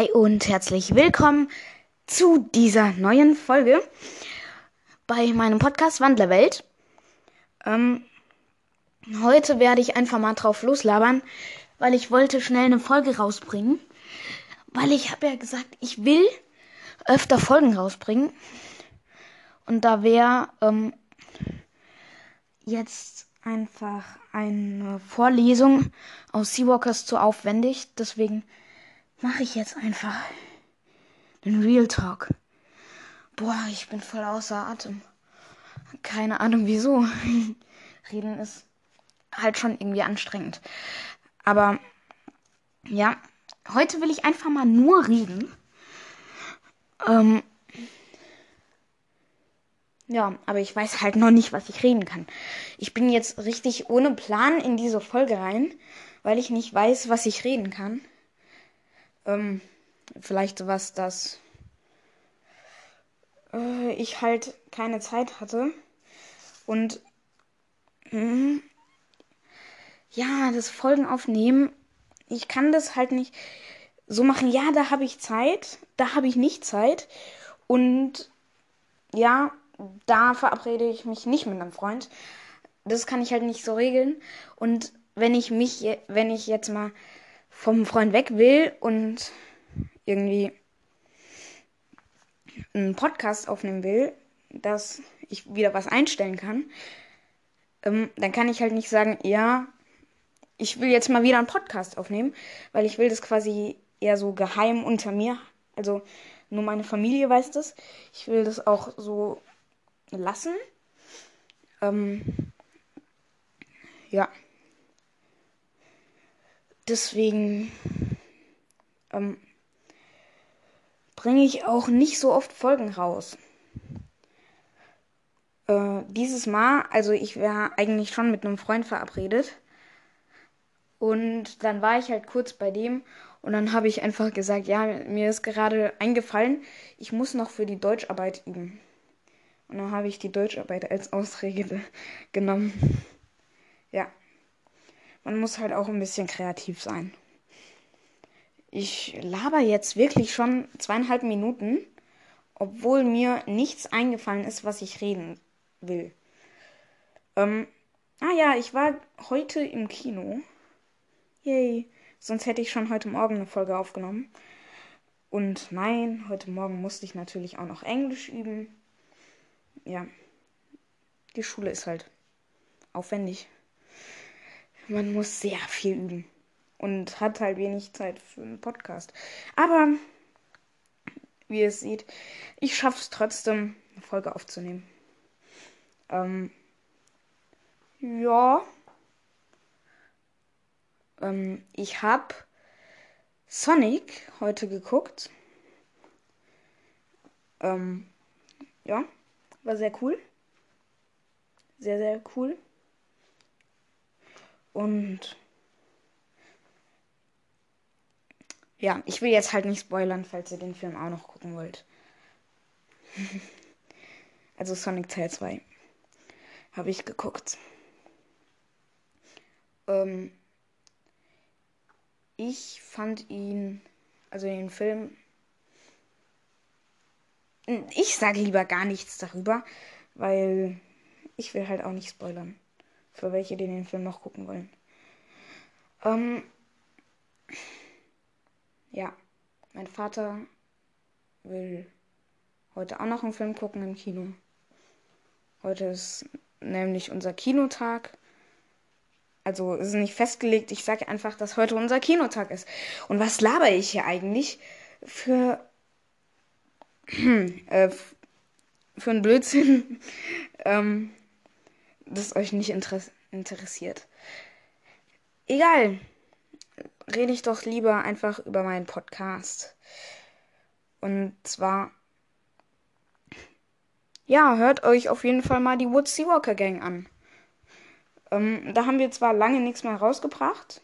Hi und herzlich willkommen zu dieser neuen Folge bei meinem Podcast Wandlerwelt. Ähm, heute werde ich einfach mal drauf loslabern, weil ich wollte schnell eine Folge rausbringen. Weil ich habe ja gesagt, ich will öfter Folgen rausbringen. Und da wäre ähm, jetzt einfach eine Vorlesung aus Seawalkers zu aufwendig. Deswegen mache ich jetzt einfach den Real Talk. Boah, ich bin voll außer Atem. Keine Ahnung wieso. Reden ist halt schon irgendwie anstrengend. Aber ja, heute will ich einfach mal nur reden. Ähm, ja, aber ich weiß halt noch nicht, was ich reden kann. Ich bin jetzt richtig ohne Plan in diese Folge rein, weil ich nicht weiß, was ich reden kann. Ähm, vielleicht sowas, dass äh, ich halt keine Zeit hatte. Und mh, ja, das Folgen aufnehmen, ich kann das halt nicht so machen, ja, da habe ich Zeit, da habe ich nicht Zeit. Und ja, da verabrede ich mich nicht mit einem Freund. Das kann ich halt nicht so regeln. Und wenn ich mich, wenn ich jetzt mal vom Freund weg will und irgendwie einen Podcast aufnehmen will, dass ich wieder was einstellen kann, ähm, dann kann ich halt nicht sagen, ja, ich will jetzt mal wieder einen Podcast aufnehmen, weil ich will das quasi eher so geheim unter mir, also nur meine Familie weiß das. Ich will das auch so lassen. Ähm, ja. Deswegen ähm, bringe ich auch nicht so oft Folgen raus. Äh, dieses Mal, also ich wäre eigentlich schon mit einem Freund verabredet. Und dann war ich halt kurz bei dem und dann habe ich einfach gesagt, ja, mir ist gerade eingefallen, ich muss noch für die Deutscharbeit üben. Und dann habe ich die Deutscharbeit als Ausrede genommen. Ja. Man muss halt auch ein bisschen kreativ sein. Ich laber jetzt wirklich schon zweieinhalb Minuten, obwohl mir nichts eingefallen ist, was ich reden will. Ähm, ah ja, ich war heute im Kino. Yay. Sonst hätte ich schon heute Morgen eine Folge aufgenommen. Und nein, heute Morgen musste ich natürlich auch noch Englisch üben ja, die Schule ist halt aufwendig. Man muss sehr viel üben und hat halt wenig Zeit für einen Podcast. Aber wie ihr seht, ich schaffe es trotzdem, eine Folge aufzunehmen. Ähm, ja. Ähm, ich habe Sonic heute geguckt. Ähm, ja. War sehr cool. Sehr, sehr cool. Und ja, ich will jetzt halt nicht spoilern, falls ihr den Film auch noch gucken wollt. also Sonic Teil 2 habe ich geguckt. Ähm, ich fand ihn, also den Film, ich sage lieber gar nichts darüber, weil ich will halt auch nicht spoilern. Für welche, die den Film noch gucken wollen. Ähm, ja, mein Vater will heute auch noch einen Film gucken im Kino. Heute ist nämlich unser Kinotag. Also es ist nicht festgelegt. Ich sage einfach, dass heute unser Kinotag ist. Und was laber ich hier eigentlich für äh, für einen Blödsinn, ähm, das euch nicht inter interessiert. Egal. Rede ich doch lieber einfach über meinen Podcast. Und zwar, ja, hört euch auf jeden Fall mal die Wood Seawalker Gang an. Ähm, da haben wir zwar lange nichts mehr rausgebracht.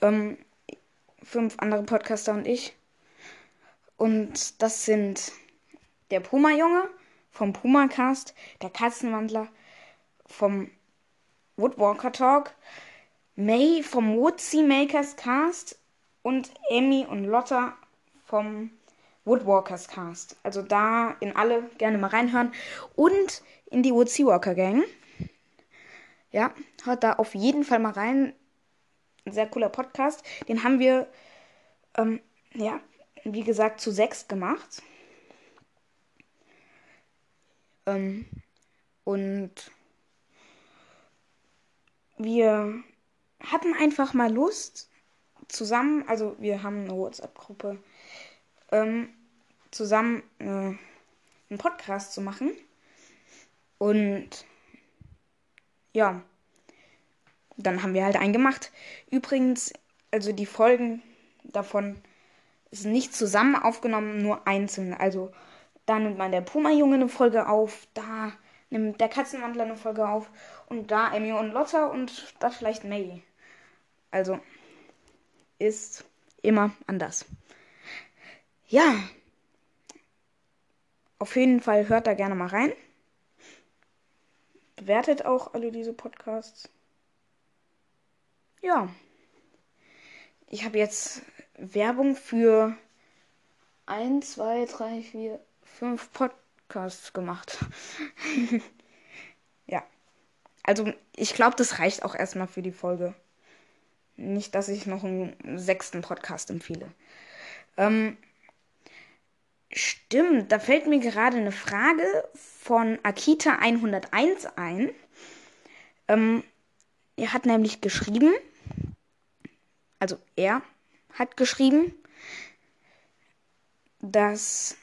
Ähm, fünf andere Podcaster und ich. Und das sind der Puma-Junge vom Puma-Cast, der Katzenwandler vom Woodwalker Talk, May vom Woodsy Makers Cast und Emmy und Lotta vom Woodwalkers Cast. Also da in alle gerne mal reinhören. Und in die Woodseawalker Gang. Ja, hört da auf jeden Fall mal rein. Ein sehr cooler Podcast. Den haben wir, ähm, ja, wie gesagt, zu sechs gemacht. Ähm, und wir hatten einfach mal Lust, zusammen, also wir haben eine WhatsApp-Gruppe, ähm, zusammen äh, einen Podcast zu machen. Und ja, dann haben wir halt einen gemacht. Übrigens, also die Folgen davon sind nicht zusammen aufgenommen, nur einzeln. Also da nimmt man der Puma-Junge eine Folge auf, da nimmt der Katzenwandler eine Folge auf und da Emmy und Lotta und da vielleicht May. Also ist immer anders. Ja. Auf jeden Fall hört da gerne mal rein. Bewertet auch alle diese Podcasts. Ja. Ich habe jetzt Werbung für 1, 2, 3, 4, 5 Podcasts gemacht. ja. Also ich glaube, das reicht auch erstmal für die Folge. Nicht, dass ich noch einen sechsten Podcast empfehle. Ähm, stimmt, da fällt mir gerade eine Frage von Akita 101 ein. Ähm, er hat nämlich geschrieben, also er hat geschrieben, dass,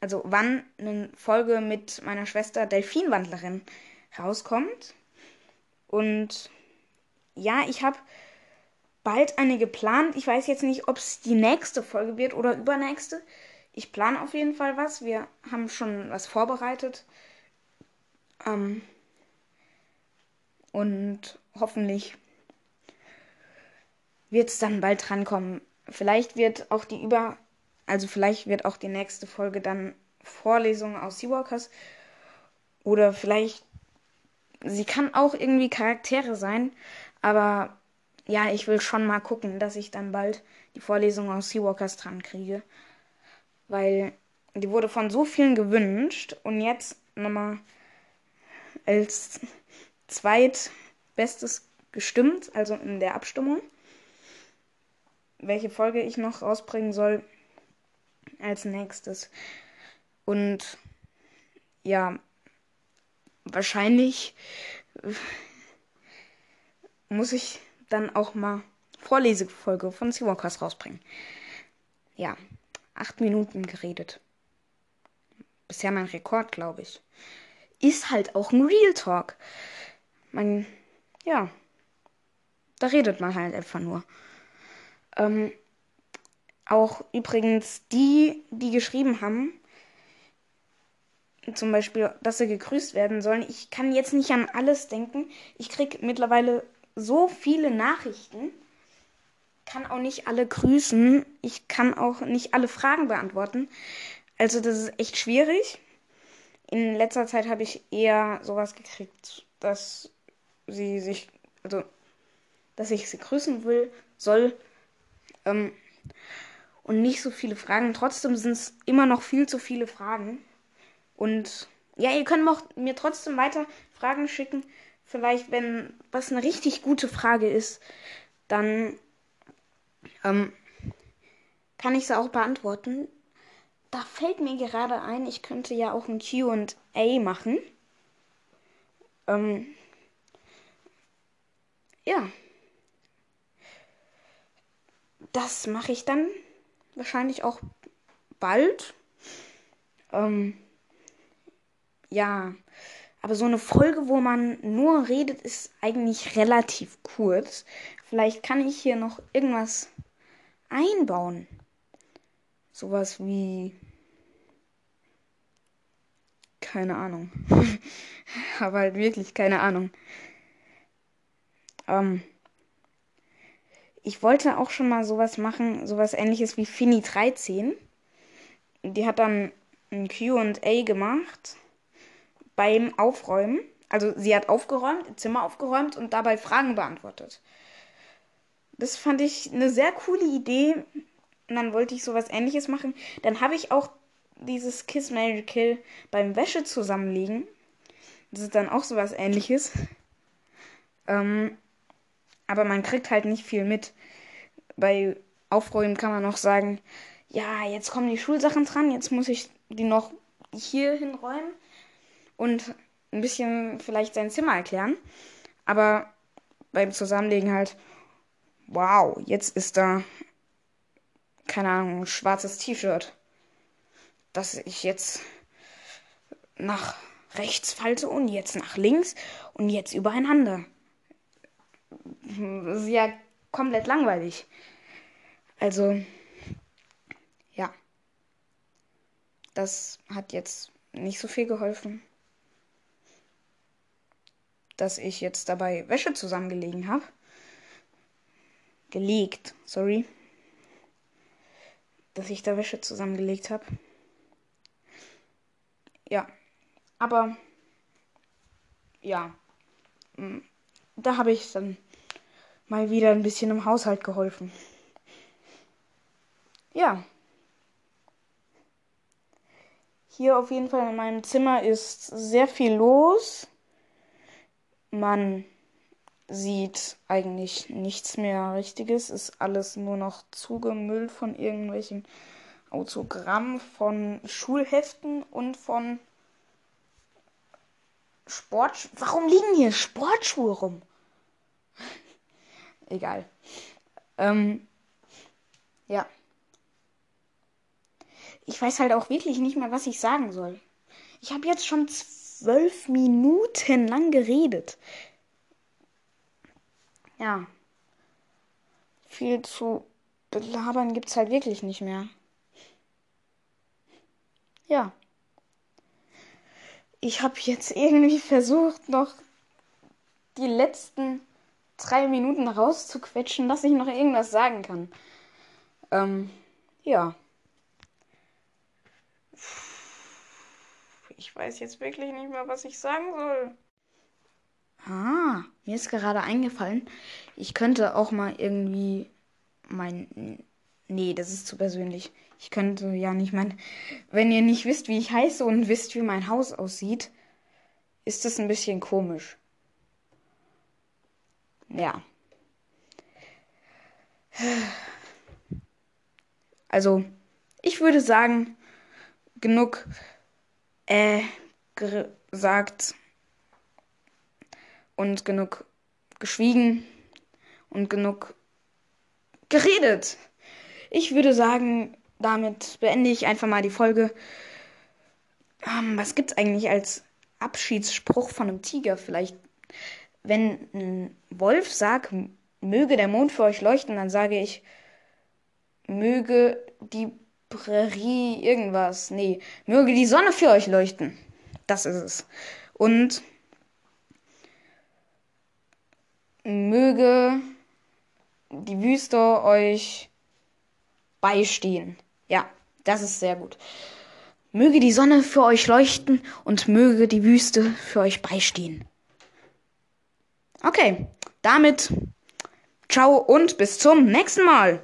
also wann eine Folge mit meiner Schwester Delfinwandlerin rauskommt. Und ja, ich habe bald eine geplant. Ich weiß jetzt nicht, ob es die nächste Folge wird oder übernächste. Ich plane auf jeden Fall was. Wir haben schon was vorbereitet. Ähm, und hoffentlich wird es dann bald drankommen. Vielleicht wird auch die über, also vielleicht wird auch die nächste Folge dann Vorlesungen aus Seawalkers. Oder vielleicht, sie kann auch irgendwie Charaktere sein, aber ja, ich will schon mal gucken, dass ich dann bald die Vorlesung aus Seawalkers dran kriege. Weil die wurde von so vielen gewünscht und jetzt nochmal als zweitbestes gestimmt, also in der Abstimmung. Welche Folge ich noch rausbringen soll als nächstes. Und ja, wahrscheinlich muss ich dann auch mal Vorlesefolge von Seawalkers rausbringen. Ja, acht Minuten geredet. Bisher mein Rekord, glaube ich. Ist halt auch ein Real Talk. Man, ja, da redet man halt einfach nur. Ähm, auch übrigens die, die geschrieben haben, zum Beispiel, dass sie gegrüßt werden sollen. Ich kann jetzt nicht an alles denken. Ich kriege mittlerweile so viele Nachrichten, kann auch nicht alle grüßen, ich kann auch nicht alle Fragen beantworten. Also das ist echt schwierig. In letzter Zeit habe ich eher sowas gekriegt, dass sie sich, also dass ich sie grüßen will, soll. Ähm, und nicht so viele Fragen. Trotzdem sind es immer noch viel zu viele Fragen. Und ja, ihr könnt mir trotzdem weiter Fragen schicken vielleicht, wenn was eine richtig gute Frage ist, dann ähm, kann ich sie auch beantworten. Da fällt mir gerade ein, ich könnte ja auch ein QA machen. Ähm, ja. Das mache ich dann wahrscheinlich auch bald. Ähm, ja. Aber so eine Folge, wo man nur redet, ist eigentlich relativ kurz. Vielleicht kann ich hier noch irgendwas einbauen. Sowas wie. Keine Ahnung. Aber halt wirklich keine Ahnung. Ähm, ich wollte auch schon mal sowas machen, sowas ähnliches wie Fini 13. Die hat dann ein QA gemacht beim Aufräumen. Also sie hat aufgeräumt, Zimmer aufgeräumt und dabei Fragen beantwortet. Das fand ich eine sehr coole Idee. Und dann wollte ich sowas ähnliches machen. Dann habe ich auch dieses Kiss Mary Kill beim Wäsche zusammenlegen. Das ist dann auch sowas ähnliches. Ähm, aber man kriegt halt nicht viel mit. Bei Aufräumen kann man noch sagen, ja, jetzt kommen die Schulsachen dran, jetzt muss ich die noch hier hinräumen und ein bisschen vielleicht sein Zimmer erklären. Aber beim Zusammenlegen halt, wow, jetzt ist da, keine Ahnung, ein schwarzes T-Shirt, das ich jetzt nach rechts falte und jetzt nach links und jetzt übereinander. Ja komplett langweilig. Also, ja. Das hat jetzt nicht so viel geholfen. Dass ich jetzt dabei Wäsche zusammengelegen habe. Gelegt, sorry. Dass ich da Wäsche zusammengelegt habe. Ja. Aber ja, mm, da habe ich dann mal wieder ein bisschen im Haushalt geholfen. Ja. Hier auf jeden Fall in meinem Zimmer ist sehr viel los. Man sieht eigentlich nichts mehr Richtiges. Ist alles nur noch zugemüllt von irgendwelchen Autogrammen, von Schulheften und von Sport. Warum liegen hier Sportschuhe rum? Egal. Ähm, ja. Ich weiß halt auch wirklich nicht mehr, was ich sagen soll. Ich habe jetzt schon zwölf Minuten lang geredet. Ja. Viel zu belabern gibt's halt wirklich nicht mehr. Ja ich habe jetzt irgendwie versucht, noch die letzten drei Minuten rauszuquetschen, dass ich noch irgendwas sagen kann. Ähm, ja. Ich weiß jetzt wirklich nicht mehr, was ich sagen soll. Ah, mir ist gerade eingefallen, ich könnte auch mal irgendwie mein. Nee, das ist zu persönlich. Ich könnte ja nicht mein. Wenn ihr nicht wisst, wie ich heiße und wisst, wie mein Haus aussieht, ist das ein bisschen komisch. Ja. Also, ich würde sagen, genug äh gesagt und genug geschwiegen und genug geredet. Ich würde sagen, damit beende ich einfach mal die Folge. Ähm, was gibt's eigentlich als Abschiedsspruch von einem Tiger? Vielleicht, wenn ein Wolf sagt, möge der Mond für euch leuchten, dann sage ich, möge die Prärie irgendwas. Nee, möge die Sonne für euch leuchten. Das ist es. Und möge die Wüste euch beistehen. Ja, das ist sehr gut. Möge die Sonne für euch leuchten und möge die Wüste für euch beistehen. Okay, damit ciao und bis zum nächsten Mal.